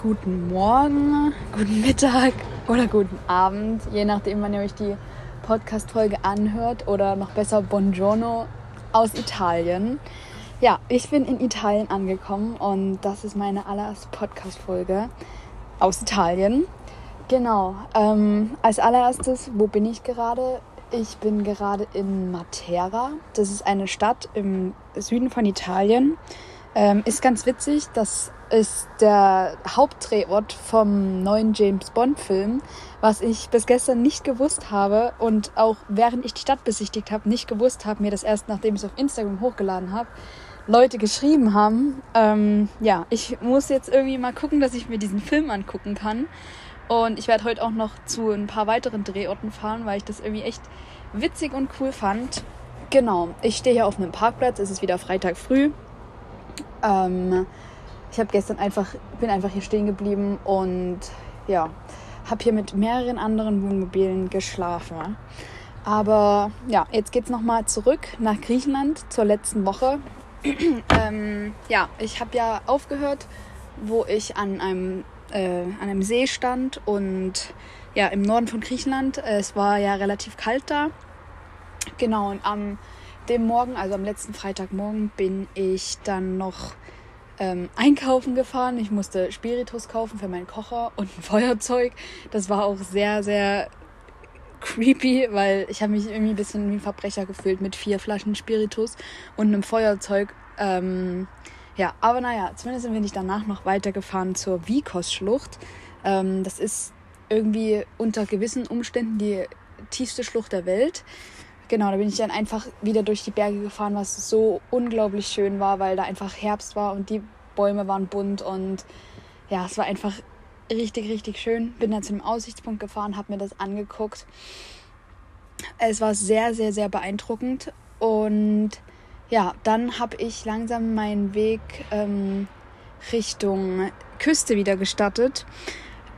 guten Morgen, guten Mittag oder guten Abend, je nachdem, wann ihr euch die Podcast-Folge anhört oder noch besser Buongiorno aus Italien. Ja, ich bin in Italien angekommen und das ist meine allererste Podcast-Folge aus Italien. Genau, ähm, als allererstes, wo bin ich gerade? Ich bin gerade in Matera. Das ist eine Stadt im Süden von Italien. Ähm, ist ganz witzig, das ist der Hauptdrehort vom neuen James Bond-Film, was ich bis gestern nicht gewusst habe und auch während ich die Stadt besichtigt habe, nicht gewusst habe, mir das erst nachdem ich es auf Instagram hochgeladen habe, Leute geschrieben haben. Ähm, ja, ich muss jetzt irgendwie mal gucken, dass ich mir diesen Film angucken kann. Und ich werde heute auch noch zu ein paar weiteren Drehorten fahren, weil ich das irgendwie echt witzig und cool fand. Genau, ich stehe hier auf einem Parkplatz, es ist wieder Freitag früh. Ähm, ich habe gestern einfach, bin einfach hier stehen geblieben und ja, habe hier mit mehreren anderen Wohnmobilen geschlafen. Aber ja, jetzt geht es nochmal zurück nach Griechenland zur letzten Woche. ähm, ja, ich habe ja aufgehört, wo ich an einem, äh, an einem See stand und ja, im Norden von Griechenland. Es war ja relativ kalt da. Genau, und am dem Morgen, also am letzten Freitagmorgen, bin ich dann noch ähm, einkaufen gefahren. Ich musste Spiritus kaufen für meinen Kocher und ein Feuerzeug. Das war auch sehr, sehr creepy, weil ich habe mich irgendwie ein bisschen wie ein Verbrecher gefühlt mit vier Flaschen Spiritus und einem Feuerzeug. Ähm, ja, aber naja, zumindest sind wir nicht danach noch weitergefahren zur Vikos-Schlucht. Ähm, das ist irgendwie unter gewissen Umständen die tiefste Schlucht der Welt. Genau, da bin ich dann einfach wieder durch die Berge gefahren, was so unglaublich schön war, weil da einfach Herbst war und die Bäume waren bunt und ja, es war einfach richtig, richtig schön. Bin dann zu dem Aussichtspunkt gefahren, habe mir das angeguckt. Es war sehr, sehr, sehr beeindruckend und ja, dann habe ich langsam meinen Weg ähm, Richtung Küste wieder gestattet.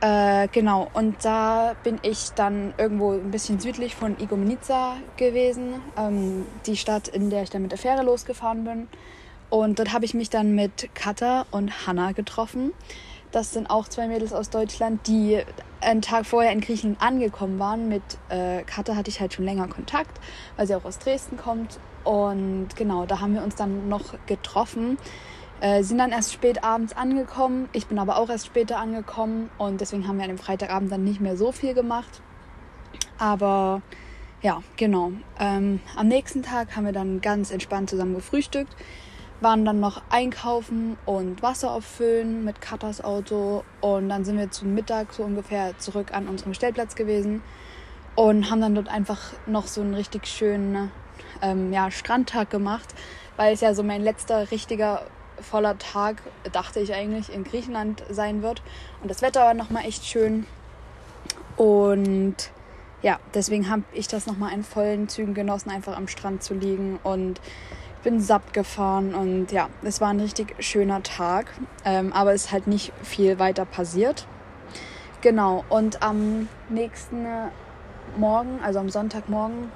Äh, genau, und da bin ich dann irgendwo ein bisschen südlich von Igoumenitsa gewesen, ähm, die Stadt, in der ich dann mit der Fähre losgefahren bin. Und dort habe ich mich dann mit Katha und Hanna getroffen. Das sind auch zwei Mädels aus Deutschland, die einen Tag vorher in Griechenland angekommen waren. Mit äh, Katha hatte ich halt schon länger Kontakt, weil sie auch aus Dresden kommt. Und genau, da haben wir uns dann noch getroffen. Äh, sind dann erst spät abends angekommen. Ich bin aber auch erst später angekommen und deswegen haben wir an dem Freitagabend dann nicht mehr so viel gemacht. Aber ja, genau. Ähm, am nächsten Tag haben wir dann ganz entspannt zusammen gefrühstückt, waren dann noch einkaufen und Wasser auffüllen mit Katas Auto und dann sind wir zum Mittag so ungefähr zurück an unserem Stellplatz gewesen und haben dann dort einfach noch so einen richtig schönen ähm, ja, Strandtag gemacht, weil es ja so mein letzter richtiger voller Tag, dachte ich eigentlich, in Griechenland sein wird. Und das Wetter war nochmal echt schön. Und ja, deswegen habe ich das nochmal in vollen Zügen genossen, einfach am Strand zu liegen. Und ich bin satt gefahren. Und ja, es war ein richtig schöner Tag. Ähm, aber es ist halt nicht viel weiter passiert. Genau, und am nächsten Morgen, also am Sonntagmorgen,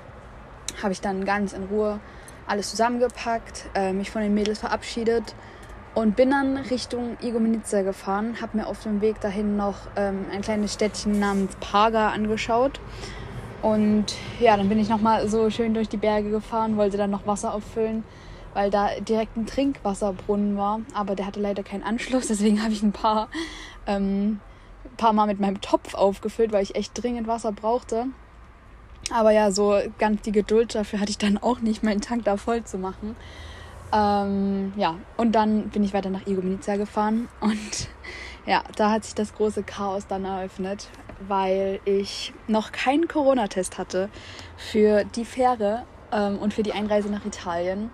habe ich dann ganz in Ruhe alles zusammengepackt, äh, mich von den Mädels verabschiedet und bin dann Richtung Igoumenitsa gefahren, habe mir auf dem Weg dahin noch ähm, ein kleines Städtchen namens Paga angeschaut. Und ja, dann bin ich nochmal so schön durch die Berge gefahren, wollte dann noch Wasser auffüllen, weil da direkt ein Trinkwasserbrunnen war. Aber der hatte leider keinen Anschluss, deswegen habe ich ein paar, ähm, paar Mal mit meinem Topf aufgefüllt, weil ich echt dringend Wasser brauchte. Aber ja, so ganz die Geduld dafür hatte ich dann auch nicht, meinen Tank da voll zu machen. Ähm, ja, und dann bin ich weiter nach Igoumenitsa gefahren und ja, da hat sich das große Chaos dann eröffnet, weil ich noch keinen Corona-Test hatte für die Fähre ähm, und für die Einreise nach Italien.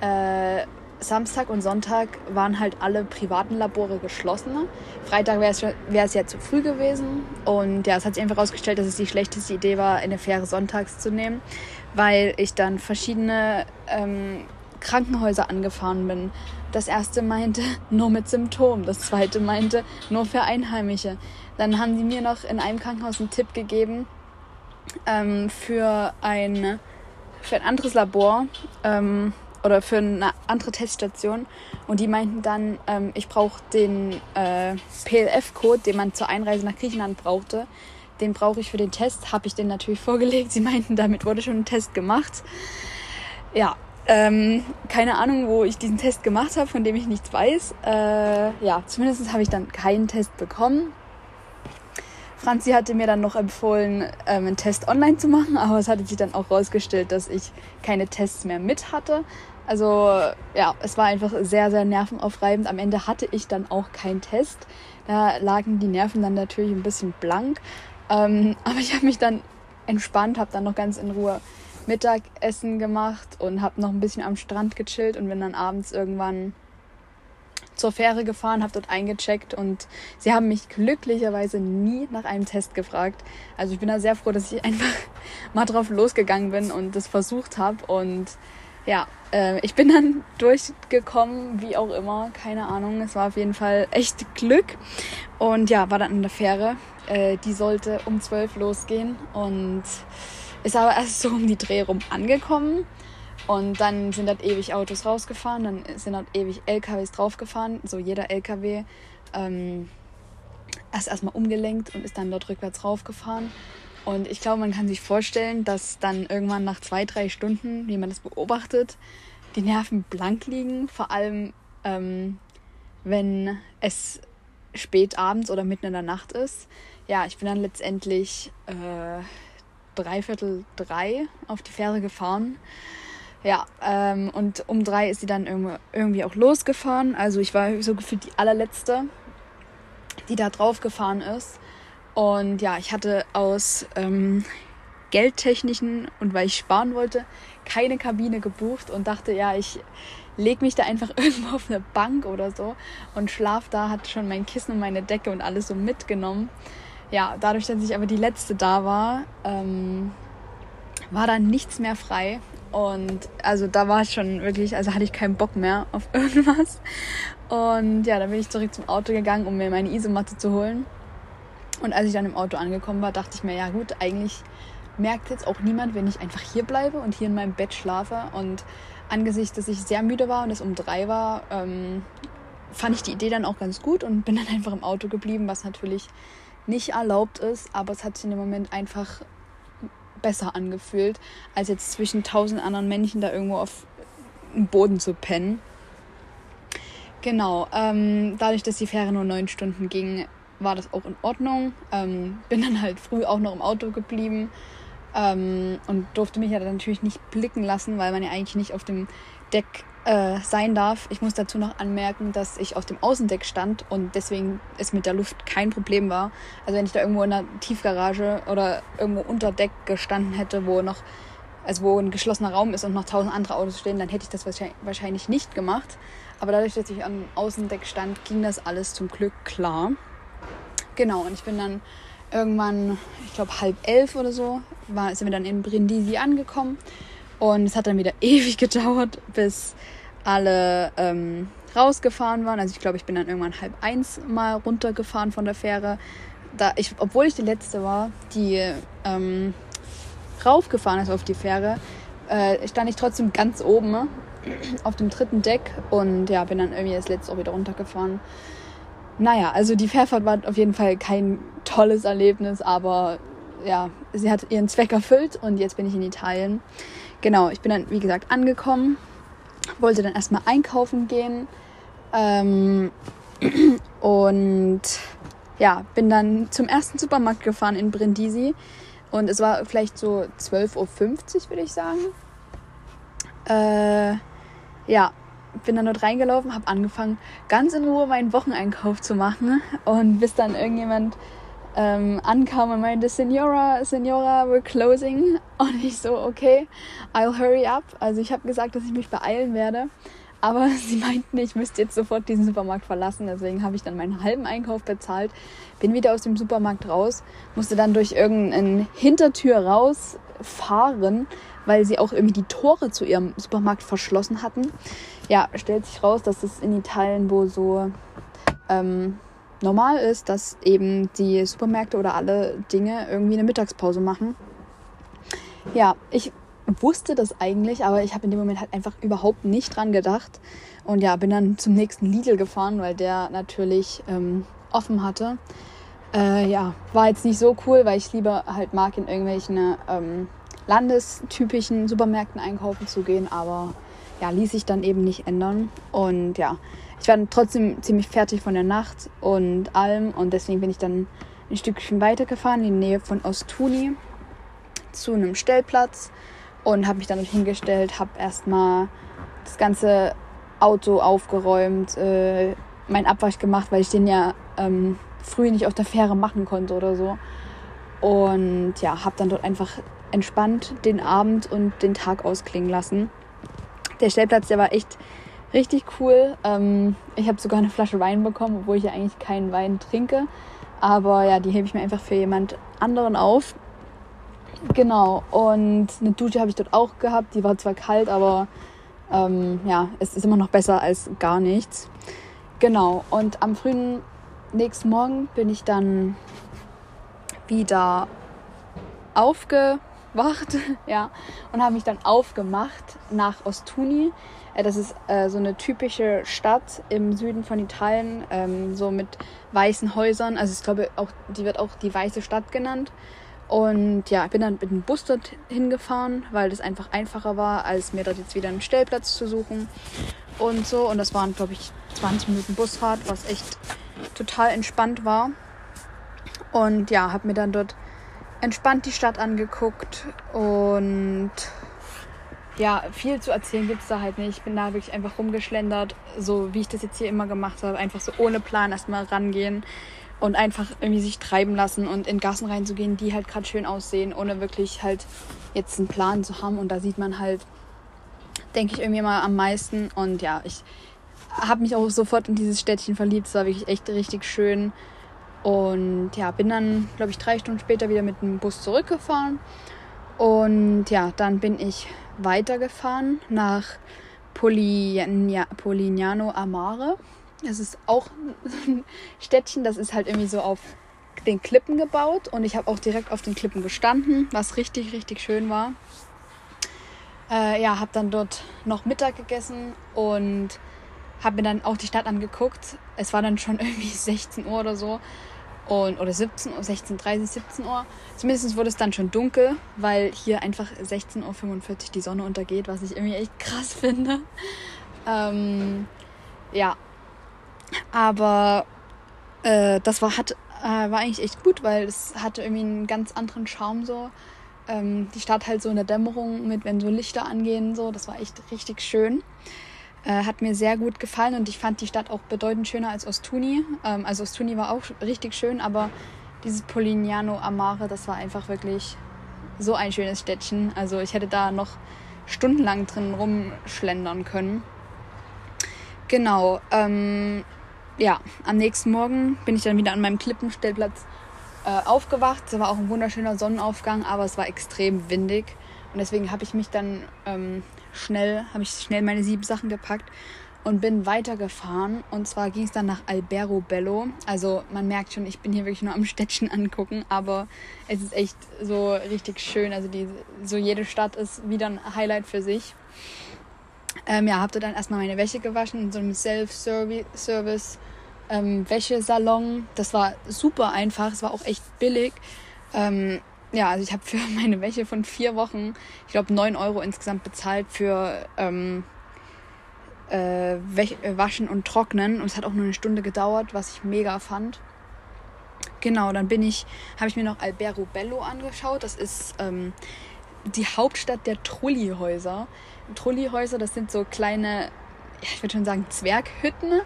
Äh, Samstag und Sonntag waren halt alle privaten Labore geschlossen. Freitag wäre es ja zu früh gewesen. Und ja, es hat sich einfach herausgestellt, dass es die schlechteste Idee war, eine Fähre sonntags zu nehmen, weil ich dann verschiedene ähm, Krankenhäuser angefahren bin. Das erste meinte nur mit Symptomen, das zweite meinte nur für Einheimische. Dann haben sie mir noch in einem Krankenhaus einen Tipp gegeben ähm, für, ein, für ein anderes Labor. Ähm, oder für eine andere Teststation und die meinten dann, ähm, ich brauche den äh, PLF-Code, den man zur Einreise nach Griechenland brauchte. Den brauche ich für den Test, habe ich den natürlich vorgelegt. Sie meinten, damit wurde schon ein Test gemacht. Ja, ähm, keine Ahnung, wo ich diesen Test gemacht habe, von dem ich nichts weiß. Äh, ja, zumindest habe ich dann keinen Test bekommen. Franzi hatte mir dann noch empfohlen, ähm, einen Test online zu machen, aber es hatte sich dann auch rausgestellt, dass ich keine Tests mehr mit hatte. Also ja, es war einfach sehr, sehr nervenaufreibend. Am Ende hatte ich dann auch keinen Test. Da lagen die Nerven dann natürlich ein bisschen blank. Ähm, aber ich habe mich dann entspannt, habe dann noch ganz in Ruhe Mittagessen gemacht und habe noch ein bisschen am Strand gechillt und bin dann abends irgendwann zur Fähre gefahren, habe dort eingecheckt und sie haben mich glücklicherweise nie nach einem Test gefragt. Also ich bin da sehr froh, dass ich einfach mal drauf losgegangen bin und das versucht habe und ja, äh, ich bin dann durchgekommen, wie auch immer, keine Ahnung. Es war auf jeden Fall echt Glück und ja, war dann in der Fähre. Äh, die sollte um zwölf losgehen und ist aber erst so um die Dreh rum angekommen. Und dann sind dort ewig Autos rausgefahren, dann sind dort ewig LKWs draufgefahren. So jeder LKW ähm, ist erstmal umgelenkt und ist dann dort rückwärts raufgefahren. Und ich glaube, man kann sich vorstellen, dass dann irgendwann nach zwei, drei Stunden, wie man das beobachtet, die Nerven blank liegen. Vor allem, ähm, wenn es spät abends oder mitten in der Nacht ist. Ja, ich bin dann letztendlich äh, dreiviertel drei auf die Fähre gefahren. Ja, ähm, und um drei ist sie dann irgendwie auch losgefahren. Also ich war so gefühlt die allerletzte, die da drauf gefahren ist. Und ja, ich hatte aus ähm, geldtechnischen und weil ich sparen wollte, keine Kabine gebucht und dachte, ja, ich lege mich da einfach irgendwo auf eine Bank oder so und schlaf da, hatte schon mein Kissen und meine Decke und alles so mitgenommen ja, dadurch, dass ich aber die letzte da war, ähm, war dann nichts mehr frei. Und also da war ich schon wirklich, also hatte ich keinen Bock mehr auf irgendwas. Und ja, dann bin ich zurück zum Auto gegangen, um mir meine Isomatte zu holen. Und als ich dann im Auto angekommen war, dachte ich mir, ja gut, eigentlich merkt jetzt auch niemand, wenn ich einfach hier bleibe und hier in meinem Bett schlafe. Und angesichts, dass ich sehr müde war und es um drei war, ähm, fand ich die Idee dann auch ganz gut und bin dann einfach im Auto geblieben, was natürlich nicht erlaubt ist, aber es hat sich in dem Moment einfach besser angefühlt, als jetzt zwischen tausend anderen Männchen da irgendwo auf dem Boden zu pennen. Genau, ähm, dadurch, dass die Fähre nur neun Stunden ging, war das auch in Ordnung. Ähm, bin dann halt früh auch noch im Auto geblieben ähm, und durfte mich ja dann natürlich nicht blicken lassen, weil man ja eigentlich nicht auf dem Deck äh, sein darf. Ich muss dazu noch anmerken, dass ich auf dem Außendeck stand und deswegen es mit der Luft kein Problem war. Also wenn ich da irgendwo in der Tiefgarage oder irgendwo unter Deck gestanden hätte, wo noch also wo ein geschlossener Raum ist und noch tausend andere Autos stehen, dann hätte ich das wahrscheinlich nicht gemacht. Aber dadurch, dass ich am Außendeck stand, ging das alles zum Glück klar. Genau, und ich bin dann irgendwann, ich glaube halb elf oder so, war, sind wir dann in Brindisi angekommen. Und es hat dann wieder ewig gedauert, bis alle ähm, rausgefahren waren. Also ich glaube, ich bin dann irgendwann halb eins mal runtergefahren von der Fähre. Da ich, obwohl ich die letzte war, die ähm, raufgefahren ist auf die Fähre, äh, stand ich trotzdem ganz oben auf dem dritten Deck und ja, bin dann irgendwie das letzte auch wieder runtergefahren. Naja, also die Fährfahrt war auf jeden Fall kein tolles Erlebnis, aber ja, sie hat ihren Zweck erfüllt und jetzt bin ich in Italien. Genau, ich bin dann, wie gesagt, angekommen wollte dann erstmal einkaufen gehen ähm, und ja, bin dann zum ersten Supermarkt gefahren in Brindisi und es war vielleicht so 12.50 Uhr, würde ich sagen. Äh, ja, bin dann dort reingelaufen, habe angefangen, ganz in Ruhe meinen Wocheneinkauf zu machen und bis dann irgendjemand ähm, ankam und meinte, Senora, Senora, we're closing. Und ich so, okay, I'll hurry up. Also ich habe gesagt, dass ich mich beeilen werde. Aber sie meinten, ich müsste jetzt sofort diesen Supermarkt verlassen. Deswegen habe ich dann meinen halben Einkauf bezahlt, bin wieder aus dem Supermarkt raus, musste dann durch irgendeine Hintertür rausfahren, weil sie auch irgendwie die Tore zu ihrem Supermarkt verschlossen hatten. Ja, stellt sich raus, dass es in Italien wohl so ähm, normal ist, dass eben die Supermärkte oder alle Dinge irgendwie eine Mittagspause machen. Ja, ich wusste das eigentlich, aber ich habe in dem Moment halt einfach überhaupt nicht dran gedacht. Und ja, bin dann zum nächsten Lidl gefahren, weil der natürlich ähm, offen hatte. Äh, ja, war jetzt nicht so cool, weil ich lieber halt mag, in irgendwelchen ähm, landestypischen Supermärkten einkaufen zu gehen, aber ja, ließ sich dann eben nicht ändern. Und ja, ich war trotzdem ziemlich fertig von der Nacht und allem und deswegen bin ich dann ein Stückchen weitergefahren in die Nähe von Ostuni zu einem Stellplatz und habe mich dann hingestellt, habe erstmal das ganze Auto aufgeräumt, äh, mein Abwasch gemacht, weil ich den ja ähm, früh nicht auf der Fähre machen konnte oder so. Und ja, habe dann dort einfach entspannt den Abend und den Tag ausklingen lassen. Der Stellplatz, der war echt richtig cool. Ähm, ich habe sogar eine Flasche Wein bekommen, obwohl ich ja eigentlich keinen Wein trinke. Aber ja, die hebe ich mir einfach für jemand anderen auf. Genau, und eine Dusche habe ich dort auch gehabt. Die war zwar kalt, aber ähm, ja, es ist immer noch besser als gar nichts. Genau, und am frühen nächsten Morgen bin ich dann wieder aufgewacht ja, und habe mich dann aufgemacht nach Ostuni. Äh, das ist äh, so eine typische Stadt im Süden von Italien, ähm, so mit weißen Häusern. Also ich glaube, auch, die wird auch die weiße Stadt genannt. Und ja, ich bin dann mit dem Bus dort hingefahren, weil das einfach einfacher war, als mir dort jetzt wieder einen Stellplatz zu suchen und so. Und das waren, glaube ich, 20 Minuten Busfahrt, was echt total entspannt war. Und ja, habe mir dann dort entspannt die Stadt angeguckt und ja, viel zu erzählen gibt es da halt nicht. Ich bin da wirklich einfach rumgeschlendert, so wie ich das jetzt hier immer gemacht habe. Einfach so ohne Plan erstmal rangehen und einfach irgendwie sich treiben lassen und in Gassen reinzugehen, die halt gerade schön aussehen, ohne wirklich halt jetzt einen Plan zu haben. Und da sieht man halt, denke ich, irgendwie mal am meisten. Und ja, ich habe mich auch sofort in dieses Städtchen verliebt. Es war wirklich echt richtig schön. Und ja, bin dann, glaube ich, drei Stunden später wieder mit dem Bus zurückgefahren. Und ja, dann bin ich weitergefahren nach Polignano Amare. Das ist auch ein Städtchen, das ist halt irgendwie so auf den Klippen gebaut und ich habe auch direkt auf den Klippen gestanden, was richtig, richtig schön war. Äh, ja, habe dann dort noch Mittag gegessen und habe mir dann auch die Stadt angeguckt. Es war dann schon irgendwie 16 Uhr oder so und, oder 17 Uhr, 16, 30, 17 Uhr. Zumindest wurde es dann schon dunkel, weil hier einfach 16.45 Uhr die Sonne untergeht, was ich irgendwie echt krass finde. Ähm, ja, aber äh, das war, hat, äh, war eigentlich echt gut, weil es hatte irgendwie einen ganz anderen Charme so. Ähm, die Stadt halt so in der Dämmerung mit, wenn so Lichter angehen, so, das war echt richtig schön. Äh, hat mir sehr gut gefallen und ich fand die Stadt auch bedeutend schöner als Ostuni. Ähm, also Ostuni war auch richtig schön, aber dieses Polignano Amare, das war einfach wirklich so ein schönes Städtchen. Also ich hätte da noch stundenlang drin rumschlendern können. Genau. Ähm, ja, am nächsten Morgen bin ich dann wieder an meinem Klippenstellplatz äh, aufgewacht. Es war auch ein wunderschöner Sonnenaufgang, aber es war extrem windig. Und deswegen habe ich mich dann ähm, schnell, habe ich schnell meine sieben Sachen gepackt und bin weitergefahren. Und zwar ging es dann nach Albero Bello. Also man merkt schon, ich bin hier wirklich nur am Städtchen angucken, aber es ist echt so richtig schön. Also die, so jede Stadt ist wieder ein Highlight für sich. Ähm, ja, habe dann erstmal meine Wäsche gewaschen in so einem Self-Service ähm, Wäschesalon. Das war super einfach, es war auch echt billig. Ähm, ja, also ich habe für meine Wäsche von vier Wochen, ich glaube, 9 Euro insgesamt bezahlt für ähm, äh, äh, Waschen und Trocknen. Und es hat auch nur eine Stunde gedauert, was ich mega fand. Genau, dann bin ich, habe ich mir noch Albero Bello angeschaut. Das ist ähm, die Hauptstadt der Trullihäuser. Trullihäuser, das sind so kleine, ja, ich würde schon sagen, Zwerghütten.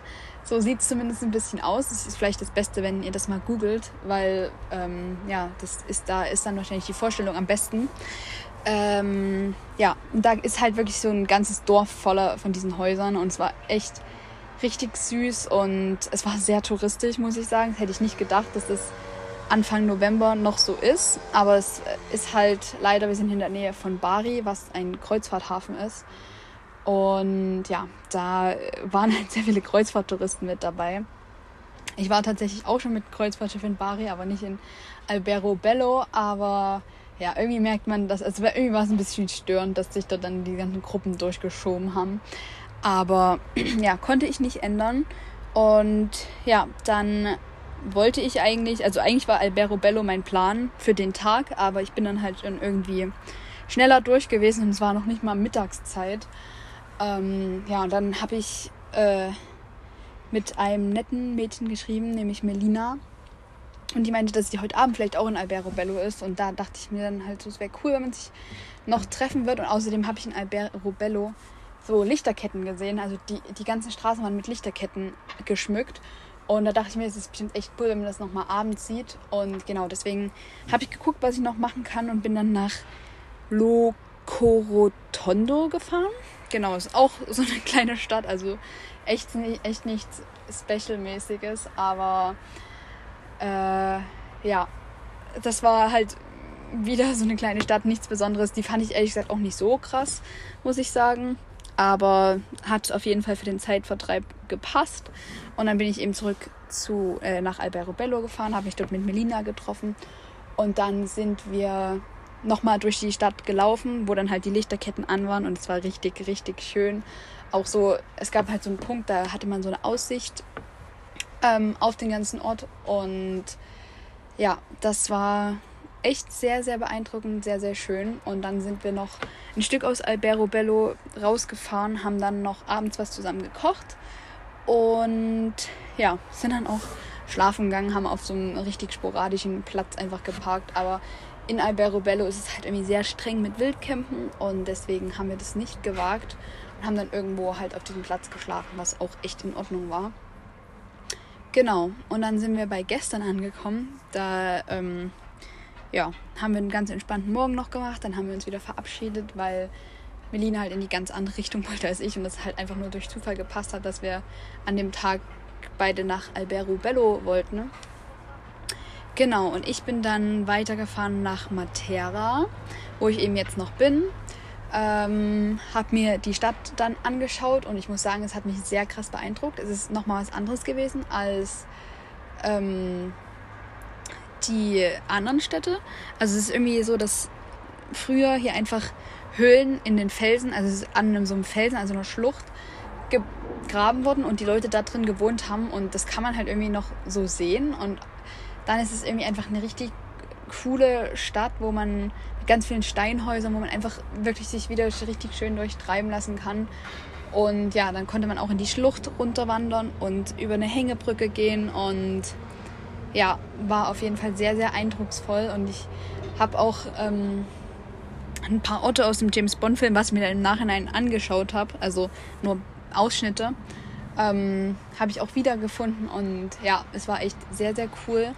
So sieht es zumindest ein bisschen aus. Das ist vielleicht das Beste, wenn ihr das mal googelt, weil ähm, ja, das ist, da ist dann wahrscheinlich die Vorstellung am besten. Ähm, ja, da ist halt wirklich so ein ganzes Dorf voller von diesen Häusern und es war echt richtig süß und es war sehr touristisch, muss ich sagen. Das hätte ich nicht gedacht, dass das Anfang November noch so ist. Aber es ist halt leider, wir sind in der Nähe von Bari, was ein Kreuzfahrthafen ist. Und ja, da waren halt sehr viele Kreuzfahrttouristen mit dabei. Ich war tatsächlich auch schon mit Kreuzfahrtschiff in Bari, aber nicht in Albero Bello. Aber ja, irgendwie merkt man das, also irgendwie war es ein bisschen störend, dass sich da dann die ganzen Gruppen durchgeschoben haben. Aber ja, konnte ich nicht ändern. Und ja, dann wollte ich eigentlich, also eigentlich war Albero Bello mein Plan für den Tag, aber ich bin dann halt irgendwie schneller durch gewesen und es war noch nicht mal Mittagszeit. Ähm, ja, und dann habe ich äh, mit einem netten Mädchen geschrieben, nämlich Melina. Und die meinte, dass sie heute Abend vielleicht auch in Albero Bello ist. Und da dachte ich mir dann halt, so, es wäre cool, wenn man sich noch treffen wird. Und außerdem habe ich in Albero Bello so Lichterketten gesehen. Also die, die ganzen Straßen waren mit Lichterketten geschmückt. Und da dachte ich mir, es ist bestimmt echt cool, wenn man das nochmal abends sieht. Und genau, deswegen habe ich geguckt, was ich noch machen kann und bin dann nach Locorotondo gefahren. Genau, ist auch so eine kleine Stadt, also echt, echt nichts Special-mäßiges, aber äh, ja, das war halt wieder so eine kleine Stadt, nichts Besonderes. Die fand ich ehrlich gesagt auch nicht so krass, muss ich sagen. Aber hat auf jeden Fall für den Zeitvertreib gepasst. Und dann bin ich eben zurück zu, äh, nach Albero Bello gefahren, habe mich dort mit Melina getroffen. Und dann sind wir nochmal durch die Stadt gelaufen, wo dann halt die Lichterketten an waren und es war richtig, richtig schön. Auch so, es gab halt so einen Punkt, da hatte man so eine Aussicht ähm, auf den ganzen Ort und ja, das war echt sehr, sehr beeindruckend, sehr, sehr schön. Und dann sind wir noch ein Stück aus Albero Bello rausgefahren, haben dann noch abends was zusammen gekocht und ja, sind dann auch schlafen gegangen, haben auf so einem richtig sporadischen Platz einfach geparkt. Aber in Albero Bello ist es halt irgendwie sehr streng mit Wildcampen und deswegen haben wir das nicht gewagt und haben dann irgendwo halt auf diesem Platz geschlafen, was auch echt in Ordnung war. Genau, und dann sind wir bei gestern angekommen. Da ähm, ja, haben wir einen ganz entspannten Morgen noch gemacht. Dann haben wir uns wieder verabschiedet, weil Melina halt in die ganz andere Richtung wollte als ich und es halt einfach nur durch Zufall gepasst hat, dass wir an dem Tag beide nach Albero Bello wollten. Genau, und ich bin dann weitergefahren nach Matera, wo ich eben jetzt noch bin. Ähm, habe mir die Stadt dann angeschaut und ich muss sagen, es hat mich sehr krass beeindruckt. Es ist nochmal was anderes gewesen als ähm, die anderen Städte. Also es ist irgendwie so, dass früher hier einfach Höhlen in den Felsen, also an so einem Felsen, also einer Schlucht, gegraben wurden und die Leute da drin gewohnt haben und das kann man halt irgendwie noch so sehen und dann ist es irgendwie einfach eine richtig coole Stadt, wo man mit ganz vielen Steinhäusern, wo man einfach wirklich sich wieder richtig schön durchtreiben lassen kann. Und ja, dann konnte man auch in die Schlucht runterwandern und über eine Hängebrücke gehen und ja, war auf jeden Fall sehr, sehr eindrucksvoll und ich habe auch ähm, ein paar Orte aus dem James Bond-Film, was ich mir dann im Nachhinein angeschaut habe, also nur Ausschnitte, ähm, habe ich auch wiedergefunden und ja, es war echt sehr, sehr cool.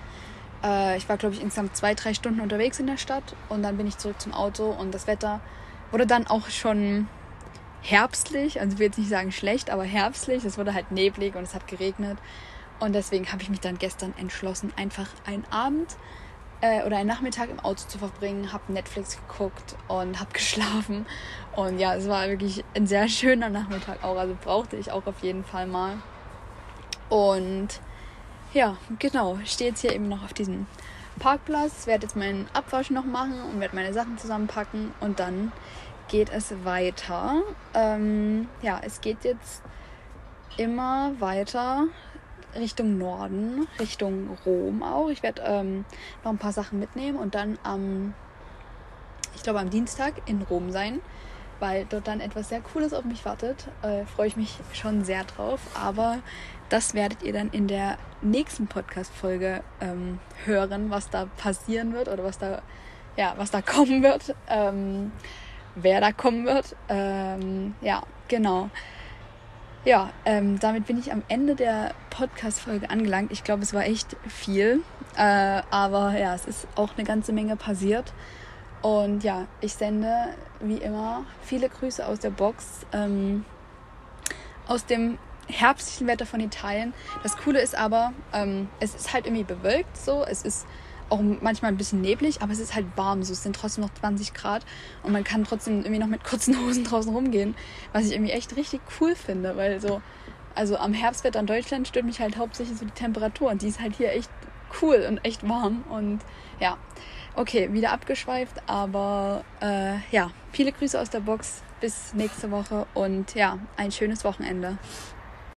Äh, ich war, glaube ich, insgesamt zwei, drei Stunden unterwegs in der Stadt und dann bin ich zurück zum Auto und das Wetter wurde dann auch schon herbstlich, also ich will jetzt nicht sagen schlecht, aber herbstlich. Es wurde halt neblig und es hat geregnet und deswegen habe ich mich dann gestern entschlossen, einfach einen Abend äh, oder einen Nachmittag im Auto zu verbringen, habe Netflix geguckt und habe geschlafen. Und ja, es war wirklich ein sehr schöner Nachmittag auch. Also brauchte ich auch auf jeden Fall mal. Und ja, genau, ich stehe jetzt hier eben noch auf diesem Parkplatz, werde jetzt meinen Abwasch noch machen und werde meine Sachen zusammenpacken und dann geht es weiter. Ähm, ja, es geht jetzt immer weiter Richtung Norden, Richtung Rom auch. Ich werde ähm, noch ein paar Sachen mitnehmen und dann am, ich glaube am Dienstag in Rom sein, weil dort dann etwas sehr Cooles auf mich wartet. Äh, Freue ich mich schon sehr drauf, aber das werdet ihr dann in der nächsten Podcast-Folge ähm, hören, was da passieren wird oder was da, ja, was da kommen wird. Ähm, wer da kommen wird. Ähm, ja, genau. Ja, ähm, damit bin ich am Ende der Podcast-Folge angelangt. Ich glaube, es war echt viel. Äh, aber ja, es ist auch eine ganze Menge passiert. Und ja, ich sende wie immer viele Grüße aus der Box. Ähm, aus dem herbstlichen Wetter von Italien. Das Coole ist aber, ähm, es ist halt irgendwie bewölkt so. Es ist auch manchmal ein bisschen neblig, aber es ist halt warm. So, es sind trotzdem noch 20 Grad und man kann trotzdem irgendwie noch mit kurzen Hosen draußen rumgehen, was ich irgendwie echt richtig cool finde, weil so, also am Herbstwetter in Deutschland stört mich halt hauptsächlich so die Temperatur und die ist halt hier echt cool und echt warm. Und ja, okay, wieder abgeschweift, aber äh, ja, viele Grüße aus der Box. Bis nächste Woche und ja, ein schönes Wochenende.